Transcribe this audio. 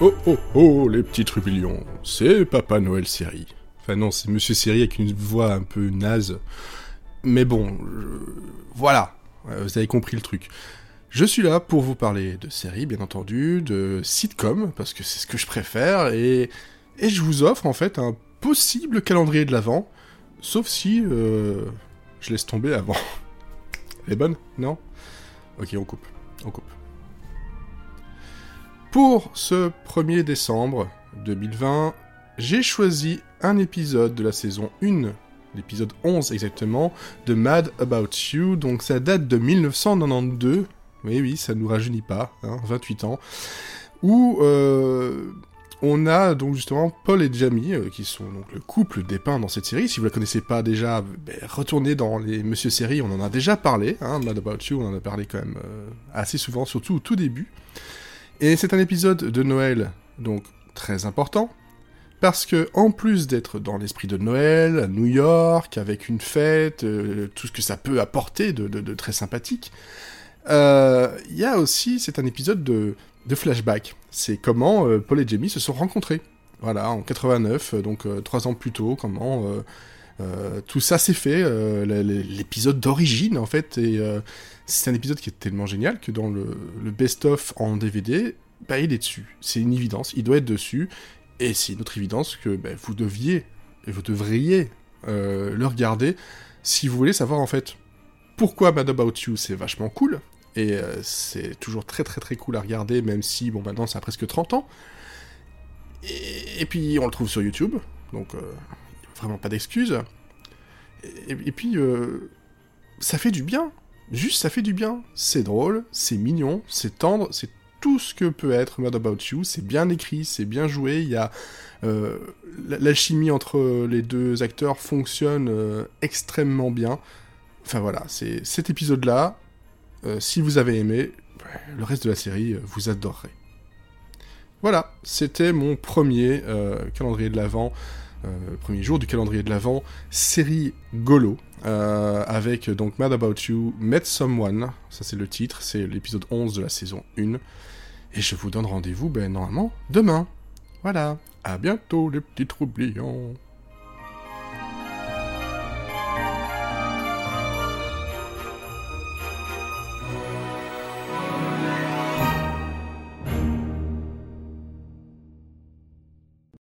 Oh oh oh, les petits trublions, c'est Papa Noël Série. Enfin non, c'est Monsieur Série avec une voix un peu naze. Mais bon, voilà, vous avez compris le truc. Je suis là pour vous parler de séries, bien entendu, de sitcom, parce que c'est ce que je préfère, et, je vous offre en fait un possible calendrier de l'Avent, sauf si euh, je laisse tomber avant. Elle est bonne Non? Ok, on coupe. On coupe. Pour ce 1er décembre 2020, j'ai choisi un épisode de la saison 1, l'épisode 11 exactement, de Mad About You, donc ça date de 1992, oui oui, ça nous rajeunit pas, 28 hein, ans, où euh, on a donc justement Paul et Jamie, euh, qui sont donc le couple dépeint dans cette série. Si vous la connaissez pas déjà, ben, retournez dans les Monsieur Séries, on en a déjà parlé, hein, Mad About You, on en a parlé quand même euh, assez souvent, surtout au tout début. Et c'est un épisode de Noël, donc très important, parce que en plus d'être dans l'esprit de Noël, à New York, avec une fête, euh, tout ce que ça peut apporter de, très sympathique, euh, il y a aussi, c'est un épisode de, flashback. C'est comment euh, Paul et Jamie se sont rencontrés. Voilà, en 89, donc trois ans plus tôt, comment tout ça s'est fait, l'épisode d'origine en fait, et c'est un épisode qui est tellement génial que dans le, best-of en DVD, bah, il est dessus. C'est une évidence, il doit être dessus. Et c'est une autre évidence que bah, vous deviez, et vous devriez euh, le regarder si vous voulez savoir en fait pourquoi Mad About You c'est vachement cool. Et euh, c'est toujours très très très cool à regarder, même si, bon, maintenant ça a presque 30 ans. Et, puis on le trouve sur YouTube, donc euh, vraiment pas d'excuses. Et, et, puis ça fait du bien Juste, ça fait du bien. C'est drôle, c'est mignon, c'est tendre, c'est tout ce que peut être Mad About You. C'est bien écrit, c'est bien joué. Il y a euh, l'alchimie entre les deux acteurs fonctionne euh, extrêmement bien. Enfin voilà, c'est cet épisode-là. Euh, si vous avez aimé, le reste de la série, vous adorerez. Voilà, c'était mon premier calendrier de l'Avent euh, premier jour du calendrier de l'Avent, série Golo, euh, avec donc Mad About You, Met Someone, ça c'est le titre, c'est l'épisode 11 de la saison 1, et je vous donne rendez-vous, ben, normalement, demain. Voilà, à bientôt les petits troublions